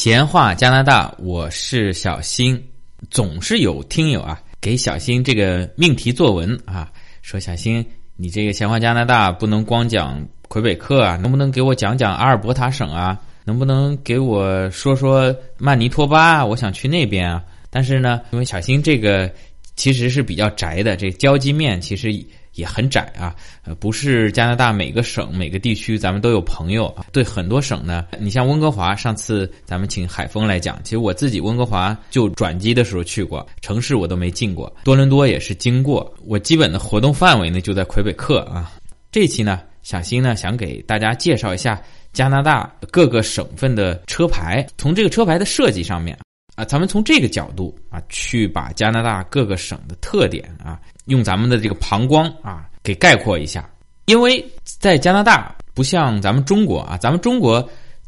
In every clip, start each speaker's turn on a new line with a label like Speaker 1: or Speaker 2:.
Speaker 1: 闲话加拿大，我是小新。总是有听友啊给小新这个命题作文啊，说小新，你这个闲话加拿大不能光讲魁北克啊，能不能给我讲讲阿尔伯塔省啊？能不能给我说说曼尼托巴啊？我想去那边啊。但是呢，因为小新这个其实是比较宅的，这交际面其实。也很窄啊，呃，不是加拿大每个省每个地区咱们都有朋友啊。对很多省呢，你像温哥华，上次咱们请海峰来讲，其实我自己温哥华就转机的时候去过，城市我都没进过。多伦多也是经过，我基本的活动范围呢就在魁北克啊。这期呢，小新呢想给大家介绍一下加拿大各个省份的车牌，从这个车牌的设计上面啊，咱们从这个角度啊去把加拿大各个省的特点啊。用咱们的这个膀胱啊，给概括一下，因为在加拿大不像咱们中国啊，咱们中国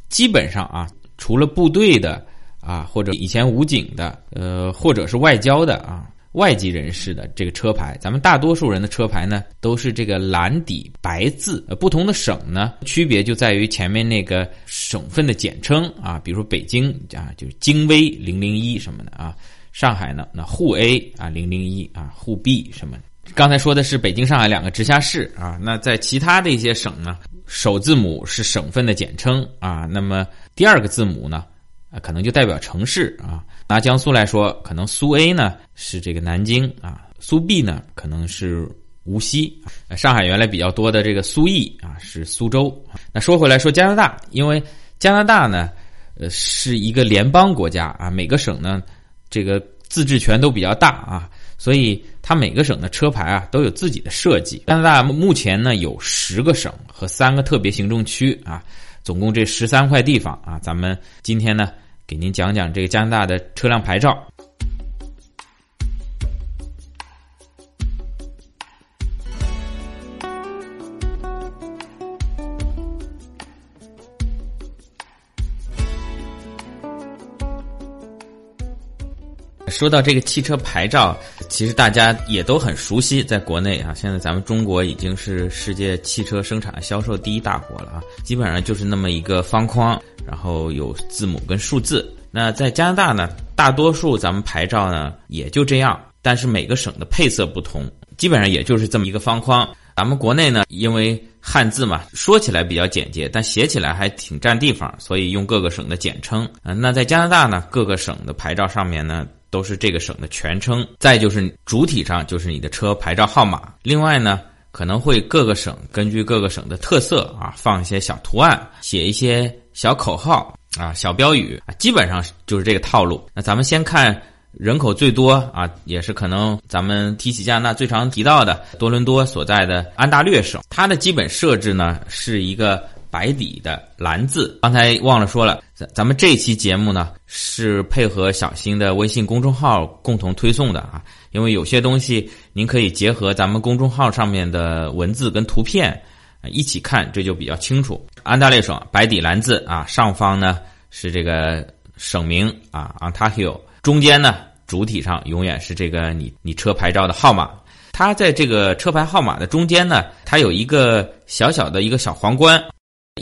Speaker 1: 基本上啊，除了部队的啊，或者以前武警的，呃，或者是外交的啊，外籍人士的这个车牌，咱们大多数人的车牌呢都是这个蓝底白字。呃，不同的省呢，区别就在于前面那个省份的简称啊，比如说北京啊，就是京 V 零零一什么的啊。上海呢？那沪 A 啊，零零一啊，沪 B 什么？刚才说的是北京、上海两个直辖市啊。那在其他的一些省呢，首字母是省份的简称啊。那么第二个字母呢，啊，可能就代表城市啊。拿江苏来说，可能苏 A 呢是这个南京啊，苏 B 呢可能是无锡。上海原来比较多的这个苏 E 啊是苏州。那说回来说加拿大，因为加拿大呢，呃，是一个联邦国家啊，每个省呢。这个自治权都比较大啊，所以它每个省的车牌啊都有自己的设计。加拿大目前呢有十个省和三个特别行政区啊，总共这十三块地方啊。咱们今天呢给您讲讲这个加拿大的车辆牌照。说到这个汽车牌照，其实大家也都很熟悉，在国内啊，现在咱们中国已经是世界汽车生产销售第一大国了啊，基本上就是那么一个方框，然后有字母跟数字。那在加拿大呢，大多数咱们牌照呢也就这样，但是每个省的配色不同，基本上也就是这么一个方框。咱们国内呢，因为汉字嘛，说起来比较简洁，但写起来还挺占地方，所以用各个省的简称。嗯，那在加拿大呢，各个省的牌照上面呢。都是这个省的全称，再就是主体上就是你的车牌照号码。另外呢，可能会各个省根据各个省的特色啊，放一些小图案，写一些小口号啊、小标语啊，基本上就是这个套路。那咱们先看人口最多啊，也是可能咱们提起加拿大最常提到的多伦多所在的安大略省，它的基本设置呢是一个。白底的蓝字，刚才忘了说了，咱咱们这期节目呢是配合小新的微信公众号共同推送的啊，因为有些东西您可以结合咱们公众号上面的文字跟图片一起看，这就比较清楚。安大略省白底蓝字啊，上方呢是这个省名啊，Ontario，中间呢主体上永远是这个你你车牌照的号码，它在这个车牌号码的中间呢，它有一个小小的一个小皇冠。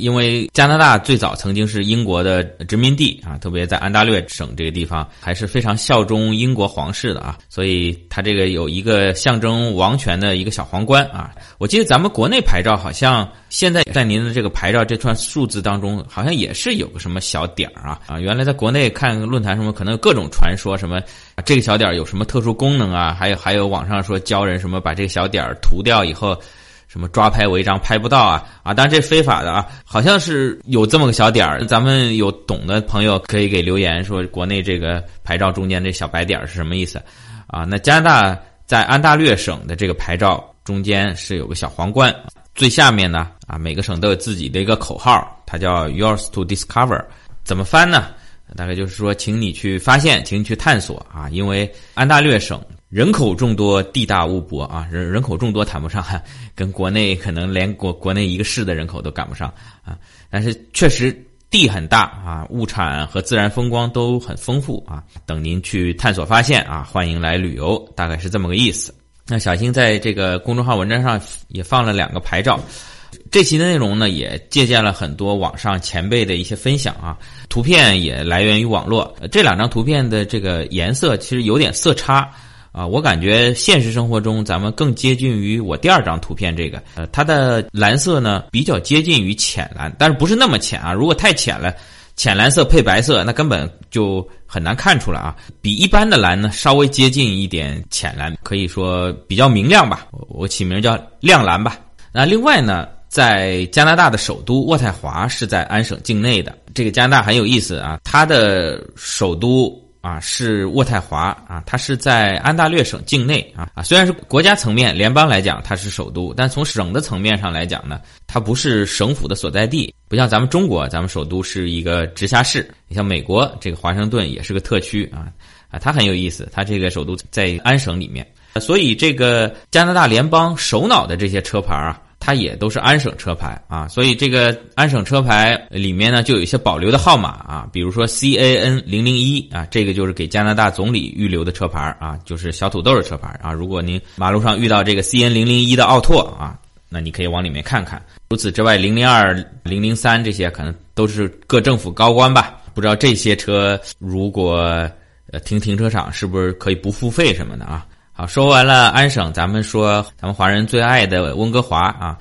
Speaker 1: 因为加拿大最早曾经是英国的殖民地啊，特别在安大略省这个地方还是非常效忠英国皇室的啊，所以它这个有一个象征王权的一个小皇冠啊。我记得咱们国内牌照好像现在在您的这个牌照这串数字当中，好像也是有个什么小点儿啊啊。原来在国内看论坛什么，可能有各种传说，什么这个小点儿有什么特殊功能啊？还有还有网上说教人什么把这个小点儿涂掉以后。什么抓拍违章拍不到啊啊！当然这非法的啊，好像是有这么个小点儿。咱们有懂的朋友可以给留言说，国内这个牌照中间这小白点儿是什么意思啊？那加拿大在安大略省的这个牌照中间是有个小皇冠，最下面呢啊，每个省都有自己的一个口号，它叫 Yours to discover，怎么翻呢？大概就是说，请你去发现，请你去探索啊，因为安大略省人口众多，地大物博啊，人人口众多谈不上，跟国内可能连国国内一个市的人口都赶不上啊，但是确实地很大啊，物产和自然风光都很丰富啊，等您去探索发现啊，欢迎来旅游，大概是这么个意思。那小新在这个公众号文章上也放了两个牌照。这期的内容呢，也借鉴了很多网上前辈的一些分享啊，图片也来源于网络。这两张图片的这个颜色其实有点色差啊，我感觉现实生活中咱们更接近于我第二张图片这个，呃，它的蓝色呢比较接近于浅蓝，但是不是那么浅啊？如果太浅了，浅蓝色配白色，那根本就很难看出来啊。比一般的蓝呢稍微接近一点浅蓝，可以说比较明亮吧。我起名叫亮蓝吧。那另外呢？在加拿大的首都渥太华是在安省境内的。这个加拿大很有意思啊，它的首都啊是渥太华啊，它是在安大略省境内啊啊。虽然是国家层面联邦来讲它是首都，但从省的层面上来讲呢，它不是省府的所在地，不像咱们中国，咱们首都是一个直辖市。你像美国这个华盛顿也是个特区啊啊，它很有意思，它这个首都在安省里面，所以这个加拿大联邦首脑的这些车牌啊。它也都是安省车牌啊，所以这个安省车牌里面呢，就有一些保留的号码啊，比如说 C A N 零零一啊，这个就是给加拿大总理预留的车牌啊，就是小土豆的车牌啊。如果您马路上遇到这个 C N 零零一的奥拓啊，那你可以往里面看看。除此之外，零零二、零零三这些可能都是各政府高官吧，不知道这些车如果呃停停车场是不是可以不付费什么的啊？好，说完了安省，咱们说咱们华人最爱的温哥华啊，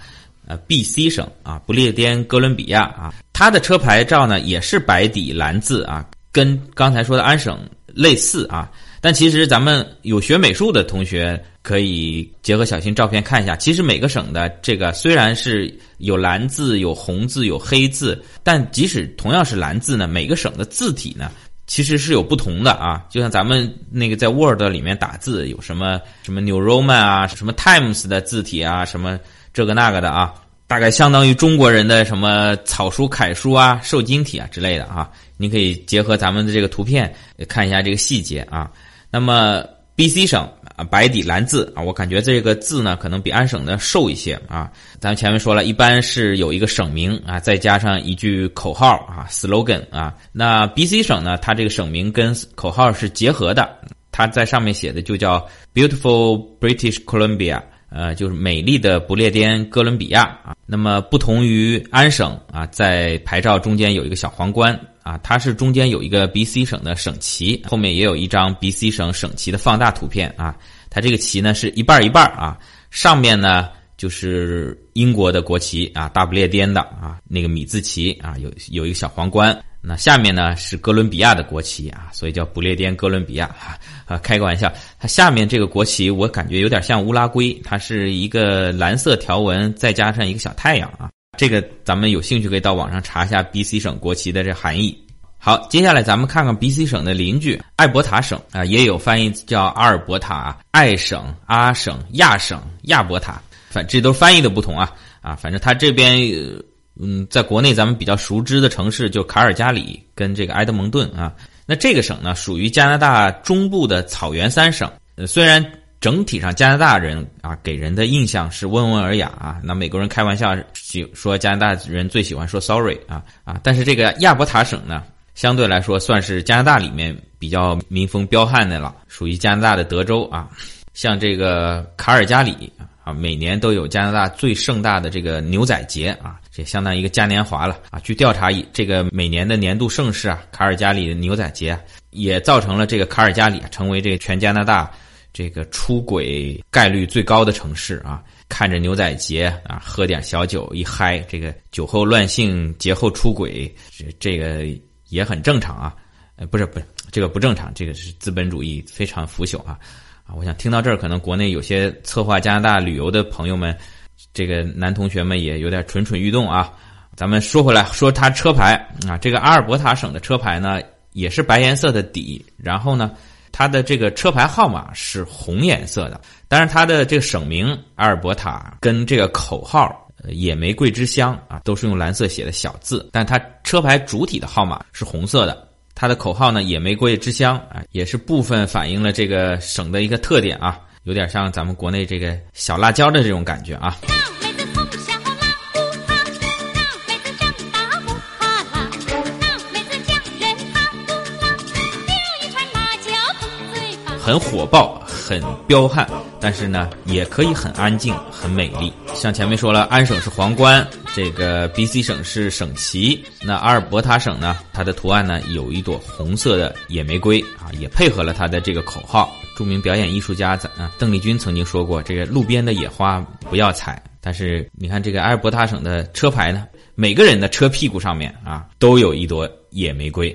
Speaker 1: 呃，B.C 省啊，不列颠哥伦比亚啊，它的车牌照呢也是白底蓝字啊，跟刚才说的安省类似啊。但其实咱们有学美术的同学可以结合小新照片看一下，其实每个省的这个虽然是有蓝字、有红字、有黑字，但即使同样是蓝字呢，每个省的字体呢。其实是有不同的啊，就像咱们那个在 Word 里面打字，有什么什么 New Roman 啊，什么 Times 的字体啊，什么这个那个的啊，大概相当于中国人的什么草书、楷书啊、瘦金体啊之类的啊。你可以结合咱们的这个图片看一下这个细节啊。那么 BC 省。啊，白底蓝字啊，我感觉这个字呢，可能比安省的瘦一些啊。咱们前面说了一般是有一个省名啊，再加上一句口号啊，slogan 啊。那 B.C 省呢，它这个省名跟口号是结合的，它在上面写的就叫 Beautiful British Columbia，呃，就是美丽的不列颠哥伦比亚啊。那么不同于安省啊，在牌照中间有一个小皇冠。啊，它是中间有一个 B.C 省的省旗，后面也有一张 B.C 省省旗的放大图片啊。它这个旗呢是一半一半啊，上面呢就是英国的国旗啊，大不列颠的啊那个米字旗啊，有有一个小皇冠。那下面呢是哥伦比亚的国旗啊，所以叫不列颠哥伦比亚啊。开个玩笑，它下面这个国旗我感觉有点像乌拉圭，它是一个蓝色条纹再加上一个小太阳啊。这个咱们有兴趣可以到网上查一下 B.C 省国旗的这含义。好，接下来咱们看看 B.C 省的邻居艾伯塔省啊，也有翻译叫阿尔伯塔、艾省、阿省、亚省、亚伯塔，反正这都翻译的不同啊啊，反正它这边嗯，在国内咱们比较熟知的城市就卡尔加里跟这个埃德蒙顿啊。那这个省呢，属于加拿大中部的草原三省，呃，虽然。整体上，加拿大人啊，给人的印象是温文尔雅啊。那美国人开玩笑喜说加拿大人最喜欢说 sorry 啊啊。但是这个亚伯塔省呢，相对来说算是加拿大里面比较民风彪悍的了，属于加拿大的德州啊。像这个卡尔加里啊，每年都有加拿大最盛大的这个牛仔节啊，这相当于一个嘉年华了啊。据调查，以这个每年的年度盛事啊，卡尔加里的牛仔节也造成了这个卡尔加里成为这个全加拿大。这个出轨概率最高的城市啊，看着牛仔节啊，喝点小酒一嗨，这个酒后乱性、节后出轨，这这个也很正常啊。呃，不是不是，这个不正常，这个是资本主义非常腐朽啊啊！我想听到这儿，可能国内有些策划加拿大旅游的朋友们，这个男同学们也有点蠢蠢欲动啊。咱们说回来，说他车牌啊，这个阿尔伯塔省的车牌呢，也是白颜色的底，然后呢。它的这个车牌号码是红颜色的，当然它的这个省名阿尔伯塔跟这个口号“野玫瑰之乡”啊，都是用蓝色写的小字，但它车牌主体的号码是红色的。它的口号呢，野玫瑰之乡啊，也是部分反映了这个省的一个特点啊，有点像咱们国内这个小辣椒的这种感觉啊。很火爆，很彪悍，但是呢，也可以很安静，很美丽。像前面说了，安省是皇冠，这个 B.C 省是省旗。那阿尔伯塔省呢，它的图案呢有一朵红色的野玫瑰啊，也配合了它的这个口号。著名表演艺术家啊，邓丽君曾经说过：“这个路边的野花不要采。”但是你看这个阿尔伯塔省的车牌呢，每个人的车屁股上面啊，都有一朵野玫瑰。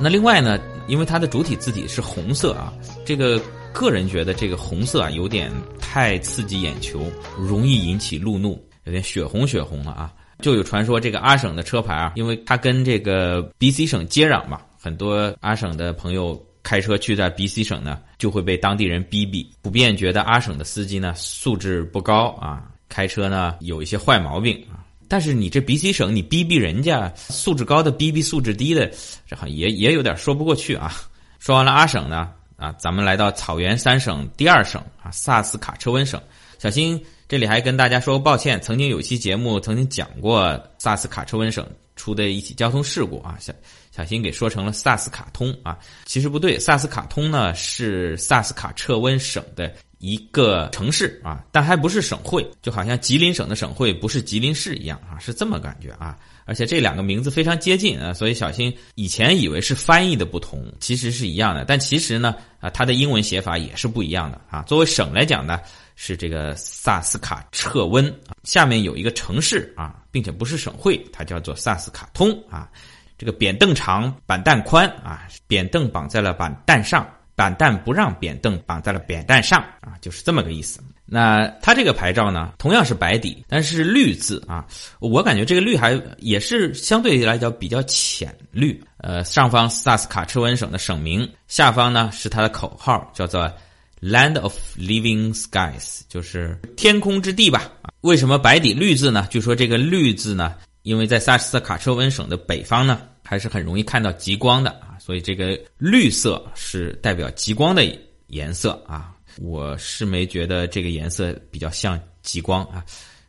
Speaker 1: 那另外呢，因为它的主体字体是红色啊，这个个人觉得这个红色啊有点太刺激眼球，容易引起路怒，有点血红血红了啊。就有传说这个阿省的车牌啊，因为它跟这个 B C 省接壤嘛，很多阿省的朋友开车去在 B C 省呢，就会被当地人逼逼，普遍觉得阿省的司机呢素质不高啊，开车呢有一些坏毛病啊。但是你这 B C 省，你逼逼人家素质高的逼逼素质低的，这好也也有点说不过去啊。说完了阿省呢，啊，咱们来到草原三省第二省啊，萨斯卡车温省。小新这里还跟大家说个抱歉，曾经有期节目曾经讲过萨斯卡车温省出的一起交通事故啊，小小心给说成了萨斯卡通啊，其实不对，萨斯卡通呢是萨斯卡彻温省的。一个城市啊，但还不是省会，就好像吉林省的省会不是吉林市一样啊，是这么感觉啊。而且这两个名字非常接近啊，所以小新以前以为是翻译的不同，其实是一样的。但其实呢，啊，它的英文写法也是不一样的啊。作为省来讲呢，是这个萨斯卡彻温，下面有一个城市啊，并且不是省会，它叫做萨斯卡通啊。这个扁凳长，板凳宽啊，扁凳绑在了板凳上。板凳不让扁凳绑在了扁担上啊，就是这么个意思。那它这个牌照呢，同样是白底，但是绿字啊，我感觉这个绿还也是相对来讲比较浅绿。呃，上方萨斯卡彻温省的省名，下方呢是它的口号，叫做 “Land of Living Skies”，就是天空之地吧。为什么白底绿字呢？据说这个绿字呢，因为在萨斯卡彻温省的北方呢，还是很容易看到极光的。所以这个绿色是代表极光的颜色啊，我是没觉得这个颜色比较像极光啊，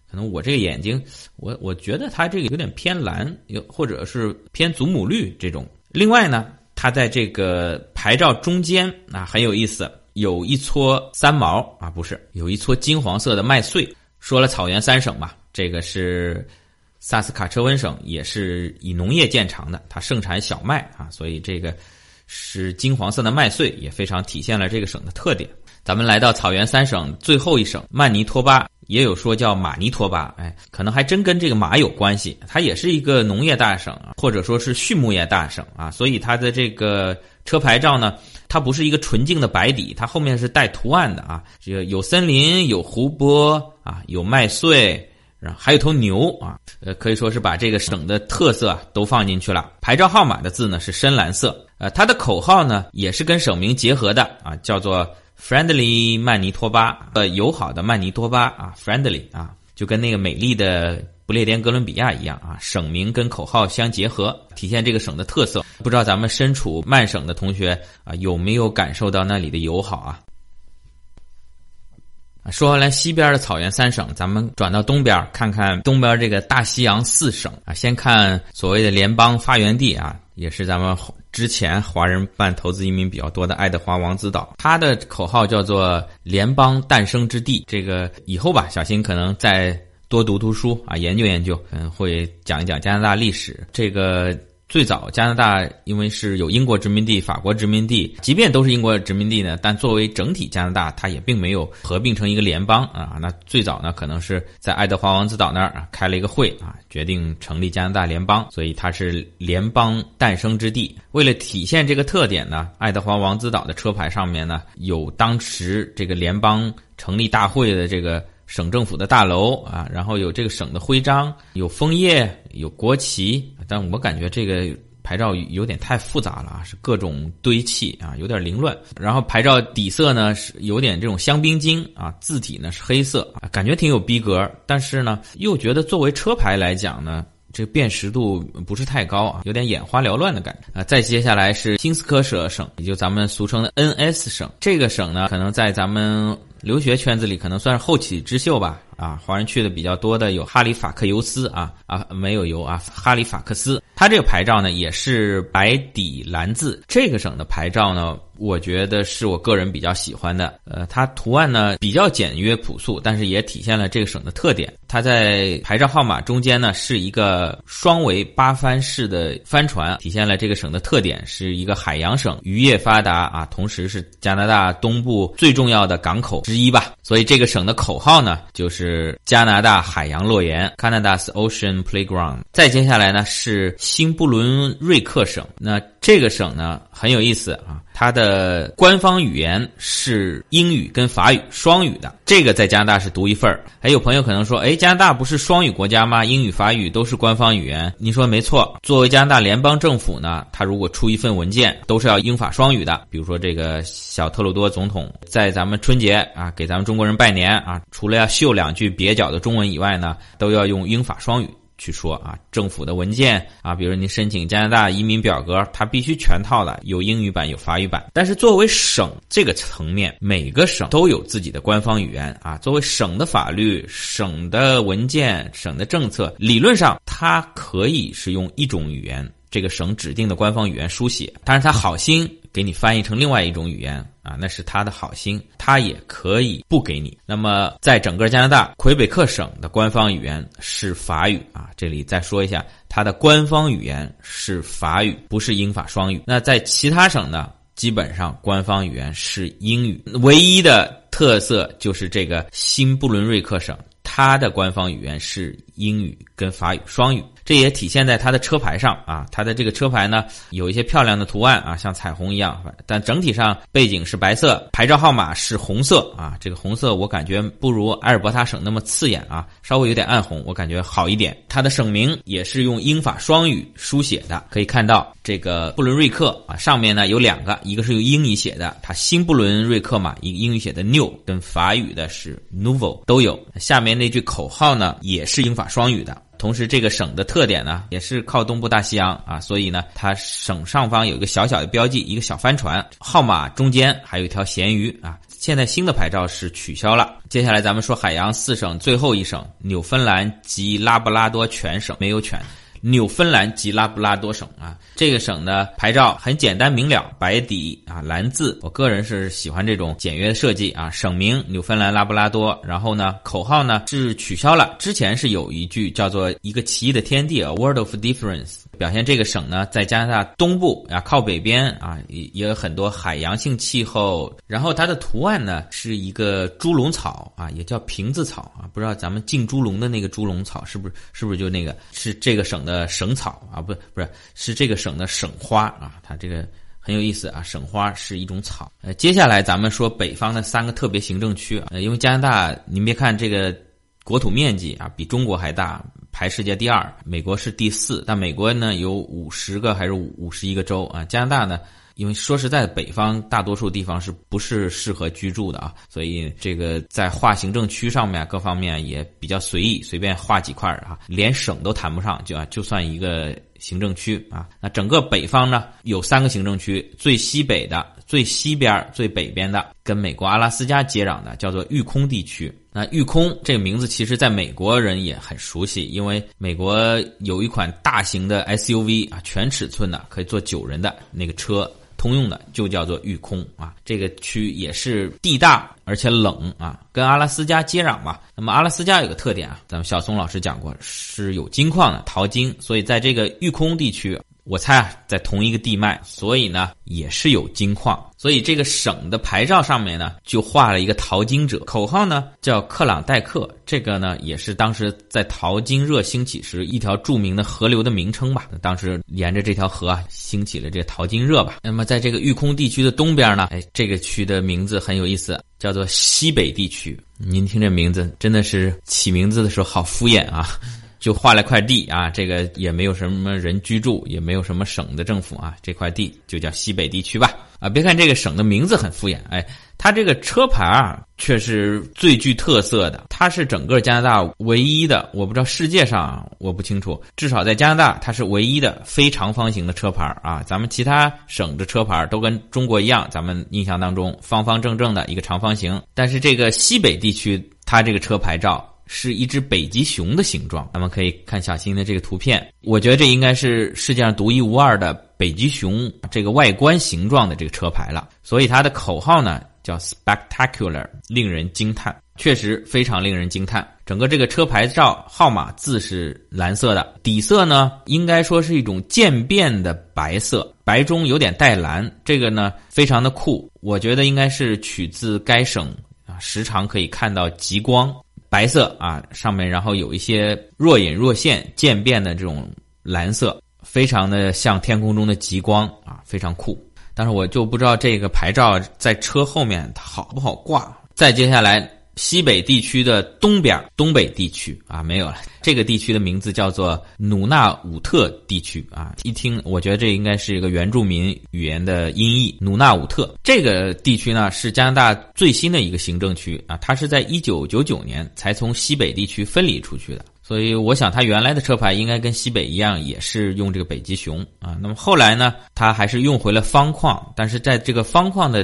Speaker 1: 可能我这个眼睛，我我觉得它这个有点偏蓝，有或者是偏祖母绿这种。另外呢，它在这个牌照中间啊很有意思，有一撮三毛啊，不是，有一撮金黄色的麦穗。说了草原三省嘛，这个是。萨斯卡彻温省也是以农业见长的，它盛产小麦啊，所以这个是金黄色的麦穗也非常体现了这个省的特点。咱们来到草原三省最后一省曼尼托巴，也有说叫马尼托巴，哎，可能还真跟这个马有关系。它也是一个农业大省啊，或者说是畜牧业大省啊，所以它的这个车牌照呢，它不是一个纯净的白底，它后面是带图案的啊，这个有森林，有湖泊啊，有麦穗。然后还有头牛啊，呃，可以说是把这个省的特色都放进去了。牌照号码的字呢是深蓝色，呃，它的口号呢也是跟省名结合的啊，叫做 “Friendly 曼尼托巴”，呃，友好的曼尼托巴啊，Friendly 啊，就跟那个美丽的不列颠哥伦比亚一样啊，省名跟口号相结合，体现这个省的特色。不知道咱们身处曼省的同学啊，有没有感受到那里的友好啊？说完了西边的草原三省，咱们转到东边看看东边这个大西洋四省啊。先看所谓的联邦发源地啊，也是咱们之前华人办投资移民比较多的爱德华王子岛，它的口号叫做“联邦诞生之地”。这个以后吧，小新可能再多读读书啊，研究研究，嗯，会讲一讲加拿大历史。这个。最早加拿大因为是有英国殖民地、法国殖民地，即便都是英国殖民地呢，但作为整体加拿大，它也并没有合并成一个联邦啊。那最早呢，可能是在爱德华王子岛那儿啊开了一个会啊，决定成立加拿大联邦，所以它是联邦诞生之地。为了体现这个特点呢，爱德华王子岛的车牌上面呢有当时这个联邦成立大会的这个。省政府的大楼啊，然后有这个省的徽章，有枫叶，有国旗，但我感觉这个牌照有点太复杂了啊，是各种堆砌啊，有点凌乱。然后牌照底色呢是有点这种香槟金啊，字体呢是黑色啊，感觉挺有逼格，但是呢又觉得作为车牌来讲呢。这辨识度不是太高啊，有点眼花缭乱的感觉啊。再接下来是新斯科舍省，也就咱们俗称的 N.S 省。这个省呢，可能在咱们留学圈子里可能算是后起之秀吧。啊，华人去的比较多的有哈里法克尤斯啊啊，没有尤啊，哈里法克斯。它这个牌照呢也是白底蓝字。这个省的牌照呢，我觉得是我个人比较喜欢的。呃，它图案呢比较简约朴素，但是也体现了这个省的特点。它在牌照号码中间呢是一个双桅八帆式的帆船，体现了这个省的特点，是一个海洋省，渔业发达啊，同时是加拿大东部最重要的港口之一吧。所以这个省的口号呢就是。加拿大海洋乐园 （Canada's Ocean Playground）。再接下来呢是新布伦瑞克省。那这个省呢很有意思啊，它的官方语言是英语跟法语双语的。这个在加拿大是独一份儿。还有朋友可能说，哎，加拿大不是双语国家吗？英语、法语都是官方语言。你说没错。作为加拿大联邦政府呢，他如果出一份文件，都是要英法双语的。比如说这个小特鲁多总统在咱们春节啊给咱们中国人拜年啊，除了要秀两句蹩脚的中文以外呢，都要用英法双语。去说啊，政府的文件啊，比如你申请加拿大移民表格，它必须全套的，有英语版，有法语版。但是作为省这个层面，每个省都有自己的官方语言啊。作为省的法律、省的文件、省的政策，理论上它可以是用一种语言，这个省指定的官方语言书写，但是它好心给你翻译成另外一种语言。啊，那是他的好心，他也可以不给你。那么，在整个加拿大，魁北克省的官方语言是法语啊。这里再说一下，它的官方语言是法语，不是英法双语。那在其他省呢，基本上官方语言是英语。唯一的特色就是这个新布伦瑞克省，它的官方语言是英语跟法语双语。这也体现在它的车牌上啊，它的这个车牌呢有一些漂亮的图案啊，像彩虹一样，但整体上背景是白色，牌照号码是红色啊。这个红色我感觉不如埃尔伯塔省那么刺眼啊，稍微有点暗红，我感觉好一点。它的省名也是用英法双语书写的，可以看到这个布伦瑞克啊，上面呢有两个，一个是用英语写的，它新布伦瑞克嘛，一个英语写的 new，跟法语的是 nouveau 都有。下面那句口号呢也是英法双语的。同时，这个省的特点呢，也是靠东部大西洋啊，所以呢，它省上方有一个小小的标记，一个小帆船，号码中间还有一条咸鱼啊。现在新的牌照是取消了。接下来咱们说海洋四省最后一省纽芬兰及拉布拉多全省没有犬。纽芬兰及拉布拉多省啊，这个省的牌照很简单明了，白底啊蓝字。我个人是喜欢这种简约的设计啊。省名纽芬兰拉布拉多，然后呢，口号呢是取消了。之前是有一句叫做“一个奇异的天地 ”，a world of difference。表现这个省呢，在加拿大东部啊，靠北边啊，也也有很多海洋性气候。然后它的图案呢，是一个猪笼草啊，也叫瓶子草啊。不知道咱们进猪笼的那个猪笼草是不是是不是就那个？是这个省的省草啊？不不是，是这个省的省花啊。它这个很有意思啊，省花是一种草。呃，接下来咱们说北方的三个特别行政区啊，因为加拿大，您别看这个国土面积啊，比中国还大。排世界第二，美国是第四，但美国呢有五十个还是五五十一个州啊？加拿大呢，因为说实在，北方大多数地方是不是适合居住的啊？所以这个在划行政区上面各方面也比较随意，随便划几块啊，连省都谈不上，就啊就算一个行政区啊。那整个北方呢有三个行政区，最西北的、最西边、最北边的，跟美国阿拉斯加接壤的叫做育空地区。那御空这个名字，其实在美国人也很熟悉，因为美国有一款大型的 SUV 啊，全尺寸的可以坐九人的那个车，通用的就叫做御空啊。这个区也是地大而且冷啊，跟阿拉斯加接壤嘛。那么阿拉斯加有个特点啊，咱们小松老师讲过，是有金矿的淘金，所以在这个御空地区。我猜啊，在同一个地脉，所以呢也是有金矿，所以这个省的牌照上面呢就画了一个淘金者，口号呢叫克朗代克，这个呢也是当时在淘金热兴起时一条著名的河流的名称吧。当时沿着这条河啊兴起了这淘金热吧。那么在这个育空地区的东边呢，哎，这个区的名字很有意思，叫做西北地区。您听这名字真的是起名字的时候好敷衍啊。就划了块地啊，这个也没有什么人居住，也没有什么省的政府啊，这块地就叫西北地区吧。啊，别看这个省的名字很敷衍，哎，它这个车牌啊却是最具特色的。它是整个加拿大唯一的，我不知道世界上我不清楚，至少在加拿大它是唯一的非长方形的车牌啊。咱们其他省的车牌都跟中国一样，咱们印象当中方方正正的一个长方形，但是这个西北地区它这个车牌照是一只北极熊的形状。咱们可以看小新的这个图片，我觉得这应该是世界上独一无二的。北极熊这个外观形状的这个车牌了，所以它的口号呢叫 spectacular，令人惊叹，确实非常令人惊叹。整个这个车牌照号码字是蓝色的，底色呢应该说是一种渐变的白色，白中有点带蓝，这个呢非常的酷。我觉得应该是取自该省啊，时常可以看到极光，白色啊上面然后有一些若隐若现渐变的这种蓝色。非常的像天空中的极光啊，非常酷。但是我就不知道这个牌照在车后面它好不好挂。再接下来，西北地区的东边，东北地区啊没有了。这个地区的名字叫做努纳武特地区啊，一听我觉得这应该是一个原住民语言的音译。努纳武特这个地区呢是加拿大最新的一个行政区啊，它是在一九九九年才从西北地区分离出去的。所以我想，它原来的车牌应该跟西北一样，也是用这个北极熊啊。那么后来呢，它还是用回了方框，但是在这个方框的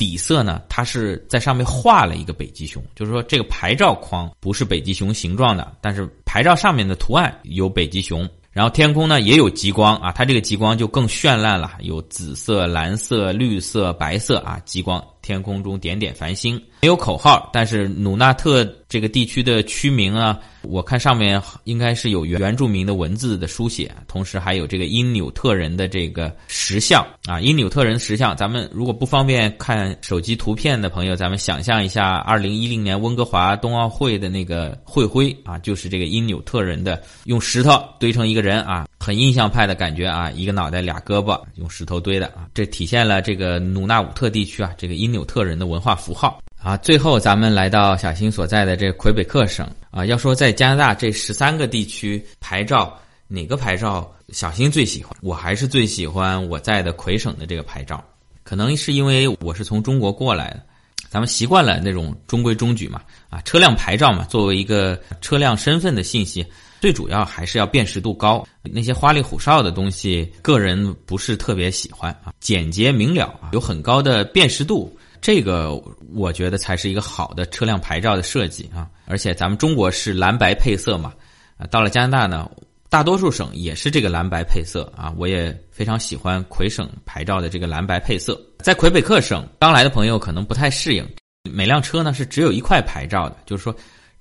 Speaker 1: 底色呢，它是在上面画了一个北极熊，就是说这个牌照框不是北极熊形状的，但是牌照上面的图案有北极熊。然后天空呢也有极光啊，它这个极光就更绚烂了，有紫色、蓝色、绿色、白色啊，极光。天空中点点繁星，没有口号，但是努纳特这个地区的区名啊，我看上面应该是有原住民的文字的书写，同时还有这个因纽特人的这个石像啊，因纽特人石像。咱们如果不方便看手机图片的朋友，咱们想象一下，二零一零年温哥华冬奥会的那个会徽啊，就是这个因纽特人的用石头堆成一个人啊。很印象派的感觉啊，一个脑袋俩胳膊，用石头堆的啊，这体现了这个努纳武特地区啊，这个因纽特人的文化符号啊。最后，咱们来到小新所在的这魁北克省啊，要说在加拿大这十三个地区牌照，哪个牌照小新最喜欢？我还是最喜欢我在的魁省的这个牌照，可能是因为我是从中国过来的，咱们习惯了那种中规中矩嘛啊，车辆牌照嘛，作为一个车辆身份的信息。最主要还是要辨识度高，那些花里胡哨的东西，个人不是特别喜欢啊。简洁明了啊，有很高的辨识度，这个我觉得才是一个好的车辆牌照的设计啊。而且咱们中国是蓝白配色嘛，啊，到了加拿大呢，大多数省也是这个蓝白配色啊。我也非常喜欢魁省牌照的这个蓝白配色。在魁北克省刚来的朋友可能不太适应，每辆车呢是只有一块牌照的，就是说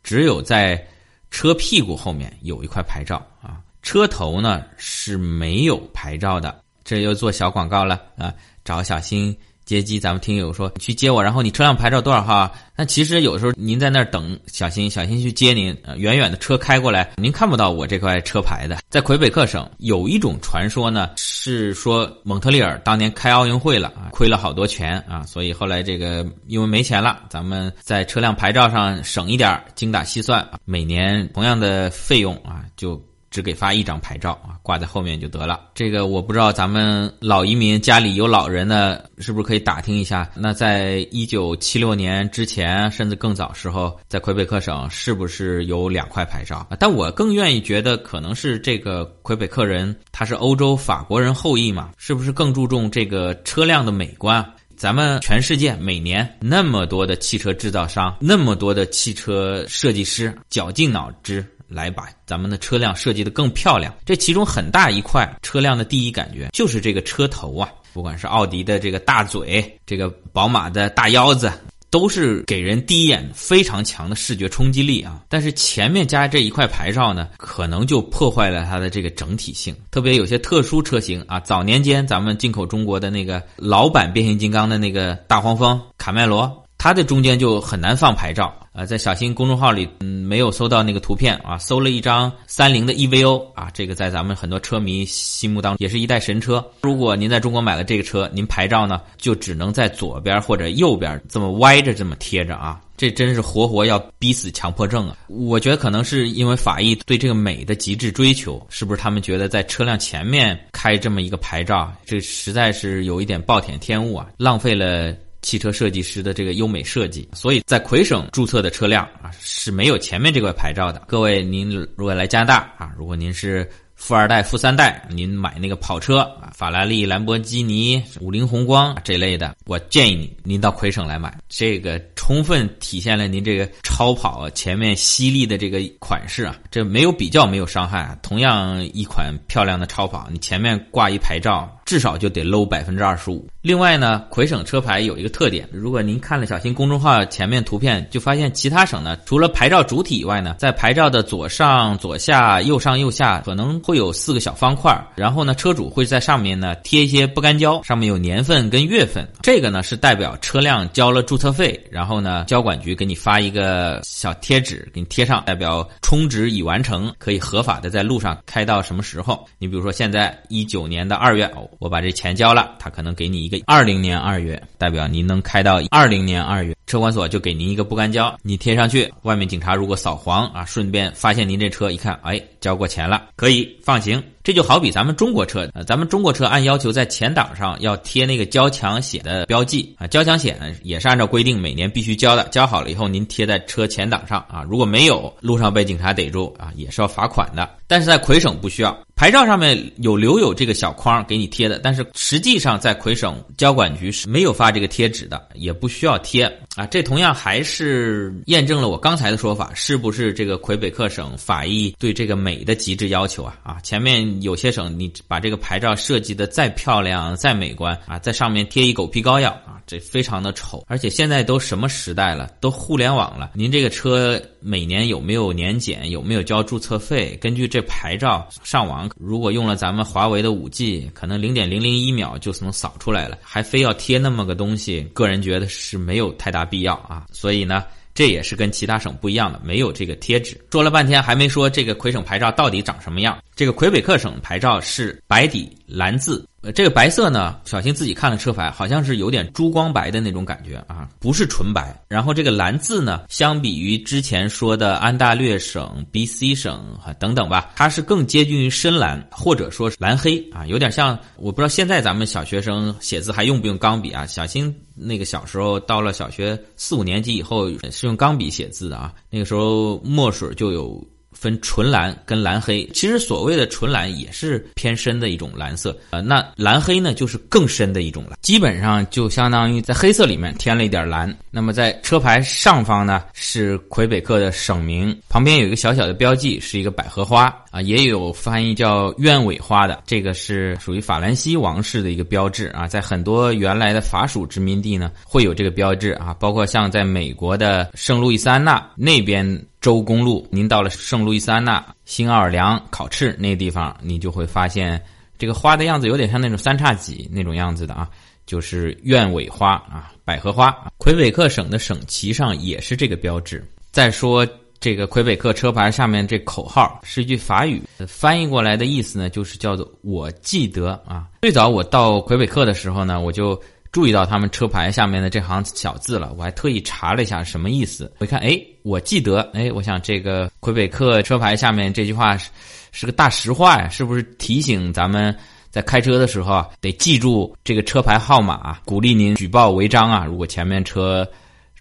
Speaker 1: 只有在。车屁股后面有一块牌照啊，车头呢是没有牌照的，这又做小广告了啊，找小新。接机，咱们听友说去接我，然后你车辆牌照多少号？那其实有时候您在那儿等，小心小心去接您。远远的车开过来，您看不到我这块车牌的。在魁北克省有一种传说呢，是说蒙特利尔当年开奥运会了啊，亏了好多钱啊，所以后来这个因为没钱了，咱们在车辆牌照上省一点，精打细算，每年同样的费用啊就。只给发一张牌照啊，挂在后面就得了。这个我不知道，咱们老移民家里有老人的，是不是可以打听一下？那在一九七六年之前，甚至更早时候，在魁北克省是不是有两块牌照？但我更愿意觉得，可能是这个魁北克人他是欧洲法国人后裔嘛，是不是更注重这个车辆的美观？咱们全世界每年那么多的汽车制造商，那么多的汽车设计师，绞尽脑汁。来把咱们的车辆设计的更漂亮，这其中很大一块车辆的第一感觉就是这个车头啊，不管是奥迪的这个大嘴，这个宝马的大腰子，都是给人第一眼非常强的视觉冲击力啊。但是前面加这一块牌照呢，可能就破坏了它的这个整体性。特别有些特殊车型啊，早年间咱们进口中国的那个老版变形金刚的那个大黄蜂卡麦罗。它的中间就很难放牌照啊，在小新公众号里，嗯，没有搜到那个图片啊，搜了一张三菱的 EVO 啊，这个在咱们很多车迷心目当中也是一代神车。如果您在中国买了这个车，您牌照呢就只能在左边或者右边这么歪着这么贴着啊，这真是活活要逼死强迫症啊！我觉得可能是因为法医对这个美的极致追求，是不是他们觉得在车辆前面开这么一个牌照，这实在是有一点暴殄天物啊，浪费了汽车设计师的这个优美设计。所以在魁省注册的车辆啊是没有前面这块牌照的。各位，您如果来加拿大啊，如果您是。富二代、富三代，您买那个跑车啊，法拉利、兰博基尼、五菱宏光这类的，我建议你，您到魁省来买，这个充分体现了您这个超跑前面犀利的这个款式啊，这没有比较，没有伤害啊。同样一款漂亮的超跑，你前面挂一牌照。至少就得 low 百分之二十五。另外呢，魁省车牌有一个特点，如果您看了小新公众号前面图片，就发现其他省呢，除了牌照主体以外呢，在牌照的左上、左下、右上、右下可能会有四个小方块，然后呢，车主会在上面呢贴一些不干胶，上面有年份跟月份，这个呢是代表车辆交了注册费，然后呢，交管局给你发一个小贴纸给你贴上，代表充值已完成，可以合法的在路上开到什么时候？你比如说现在一九年的二月哦。我把这钱交了，他可能给你一个二零年二月，代表您能开到二零年二月，车管所就给您一个不干胶，你贴上去，外面警察如果扫黄啊，顺便发现您这车，一看，哎，交过钱了，可以放行。这就好比咱们中国车，呃，咱们中国车按要求在前挡上要贴那个交强险的标记啊，交强险也是按照规定每年必须交的，交好了以后您贴在车前挡上啊，如果没有，路上被警察逮住啊，也是要罚款的。但是在魁省不需要。牌照上面有留有这个小框给你贴的，但是实际上在魁省交管局是没有发这个贴纸的，也不需要贴啊。这同样还是验证了我刚才的说法，是不是这个魁北克省法医对这个美的极致要求啊？啊，前面有些省你把这个牌照设计的再漂亮、再美观啊，在上面贴一狗皮膏药啊，这非常的丑。而且现在都什么时代了，都互联网了，您这个车每年有没有年检，有没有交注册费？根据这牌照上网。如果用了咱们华为的五 G，可能零点零零一秒就能扫出来了，还非要贴那么个东西，个人觉得是没有太大必要啊。所以呢，这也是跟其他省不一样的，没有这个贴纸。说了半天还没说这个魁省牌照到底长什么样。这个魁北克省牌照是白底蓝字。呃，这个白色呢，小新自己看了车牌，好像是有点珠光白的那种感觉啊，不是纯白。然后这个蓝字呢，相比于之前说的安大略省、BC 省等等吧，它是更接近于深蓝，或者说是蓝黑啊，有点像。我不知道现在咱们小学生写字还用不用钢笔啊？小新那个小时候到了小学四五年级以后是用钢笔写字的啊，那个时候墨水就有。分纯蓝跟蓝黑，其实所谓的纯蓝也是偏深的一种蓝色，呃，那蓝黑呢就是更深的一种蓝，基本上就相当于在黑色里面添了一点蓝。那么在车牌上方呢是魁北克的省名，旁边有一个小小的标记，是一个百合花。啊，也有翻译叫鸢尾花的，这个是属于法兰西王室的一个标志啊，在很多原来的法属殖民地呢会有这个标志啊，包括像在美国的圣路易斯安那那边。州公路，您到了圣路易斯安那、新奥尔良、考赤那地方，你就会发现这个花的样子有点像那种三叉戟那种样子的啊，就是鸢尾花啊，百合花。魁北克省的省旗上也是这个标志。再说这个魁北克车牌下面这口号是一句法语，翻译过来的意思呢，就是叫做“我记得”啊。最早我到魁北克的时候呢，我就。注意到他们车牌下面的这行小字了，我还特意查了一下什么意思。我一看，哎，我记得，哎，我想这个魁北克车牌下面这句话是是个大实话呀，是不是提醒咱们在开车的时候啊得记住这个车牌号码，鼓励您举报违章啊？如果前面车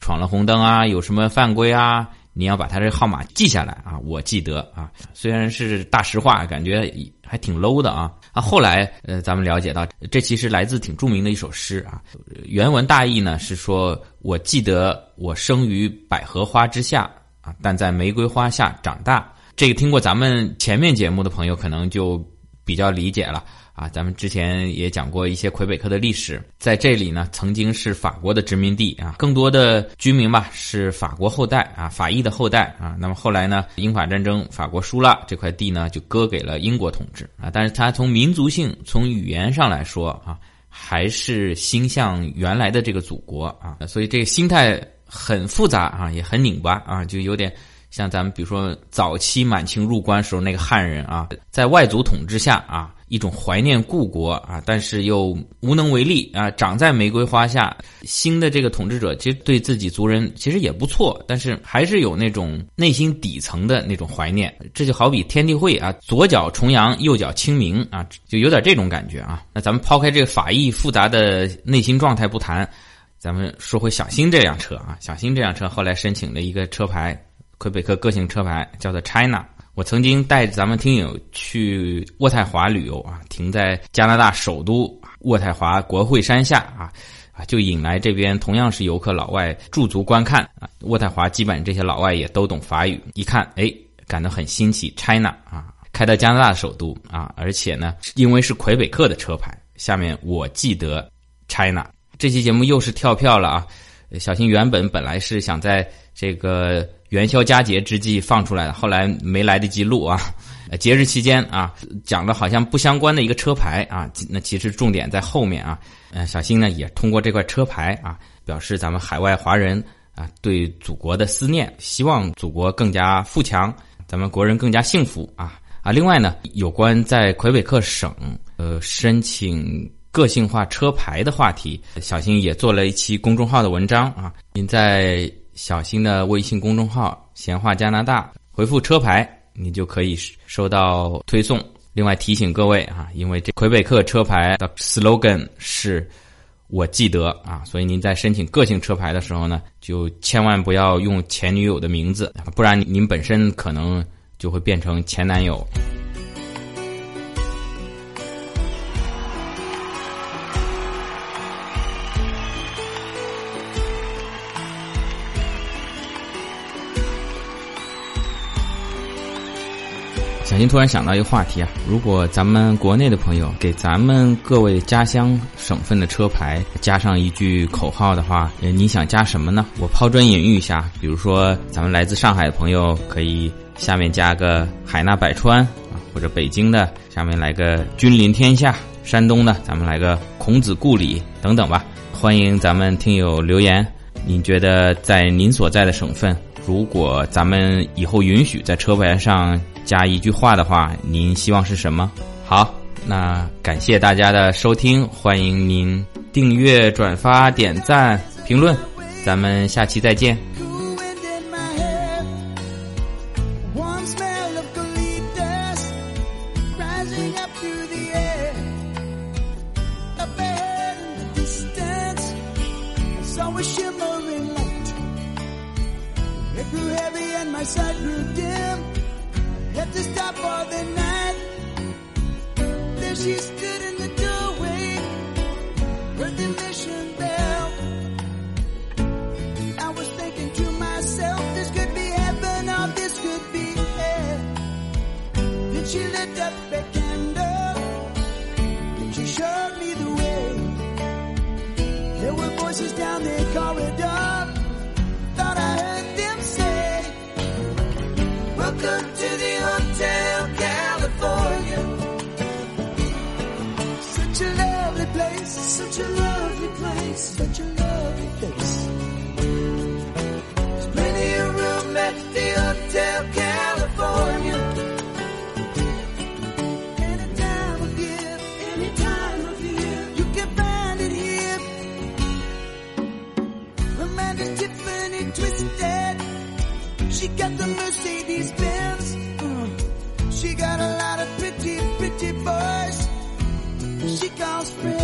Speaker 1: 闯了红灯啊，有什么犯规啊？你要把他这号码记下来啊！我记得啊，虽然是大实话，感觉还挺 low 的啊啊！后来呃，咱们了解到，这其实来自挺著名的一首诗啊。原文大意呢是说：我记得我生于百合花之下啊，但在玫瑰花下长大。这个听过咱们前面节目的朋友可能就比较理解了。啊，咱们之前也讲过一些魁北克的历史，在这里呢，曾经是法国的殖民地啊，更多的居民吧是法国后代啊，法裔的后代啊。那么后来呢，英法战争，法国输了，这块地呢就割给了英国统治啊。但是它从民族性、从语言上来说啊，还是心向原来的这个祖国啊，所以这个心态很复杂啊，也很拧巴啊，就有点像咱们比如说早期满清入关时候那个汉人啊，在外族统治下啊。一种怀念故国啊，但是又无能为力啊。长在玫瑰花下，新的这个统治者其实对自己族人其实也不错，但是还是有那种内心底层的那种怀念。这就好比天地会啊，左脚重阳，右脚清明啊，就有点这种感觉啊。那咱们抛开这个法意复杂的内心状态不谈，咱们说回小新这辆车啊，小新这辆车后来申请了一个车牌，魁北克个性车牌，叫做 China。我曾经带着咱们听友去渥太华旅游啊，停在加拿大首都渥太华国会山下啊，啊，就引来这边同样是游客老外驻足观看啊。渥太华基本这些老外也都懂法语，一看哎，感到很新奇。China 啊，开到加拿大首都啊，而且呢，因为是魁北克的车牌，下面我记得 China。这期节目又是跳票了啊，小新原本本来是想在这个。元宵佳节之际放出来的，后来没来得及录啊。节日期间啊，讲的好像不相关的一个车牌啊，那其实重点在后面啊。呃，小新呢也通过这块车牌啊，表示咱们海外华人啊对祖国的思念，希望祖国更加富强，咱们国人更加幸福啊啊。另外呢，有关在魁北克省呃申请个性化车牌的话题，小新也做了一期公众号的文章啊，您在。小新的微信公众号“闲话加拿大”回复“车牌”，你就可以收到推送。另外提醒各位啊，因为这魁北克车牌的 slogan 是“我记得”啊，所以您在申请个性车牌的时候呢，就千万不要用前女友的名字，不然您本身可能就会变成前男友。小新突然想到一个话题啊，如果咱们国内的朋友给咱们各位家乡省份的车牌加上一句口号的话，你想加什么呢？我抛砖引玉一下，比如说咱们来自上海的朋友可以下面加个海纳百川啊，或者北京的下面来个君临天下，山东的咱们来个孔子故里等等吧。欢迎咱们听友留言，您觉得在您所在的省份？如果咱们以后允许在车牌上加一句话的话，您希望是什么？好，那感谢大家的收听，欢迎您订阅、转发、点赞、评论，咱们下期再见。
Speaker 2: she stood in the doorway, heard the mission bell. I was thinking to myself, this could be heaven or this could be hell. Then she lit up a candle, and she showed me the way. There were voices down there. Such a lovely place, such a lovely face. There's plenty of room at the Hotel California. Any time of year, any time of year, you can find it here. Amanda's Tiffany twisted. She got the Mercedes Benz. Mm. She got a lot of pretty, pretty boys. She calls friends.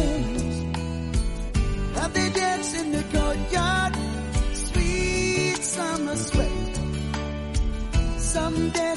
Speaker 2: someday.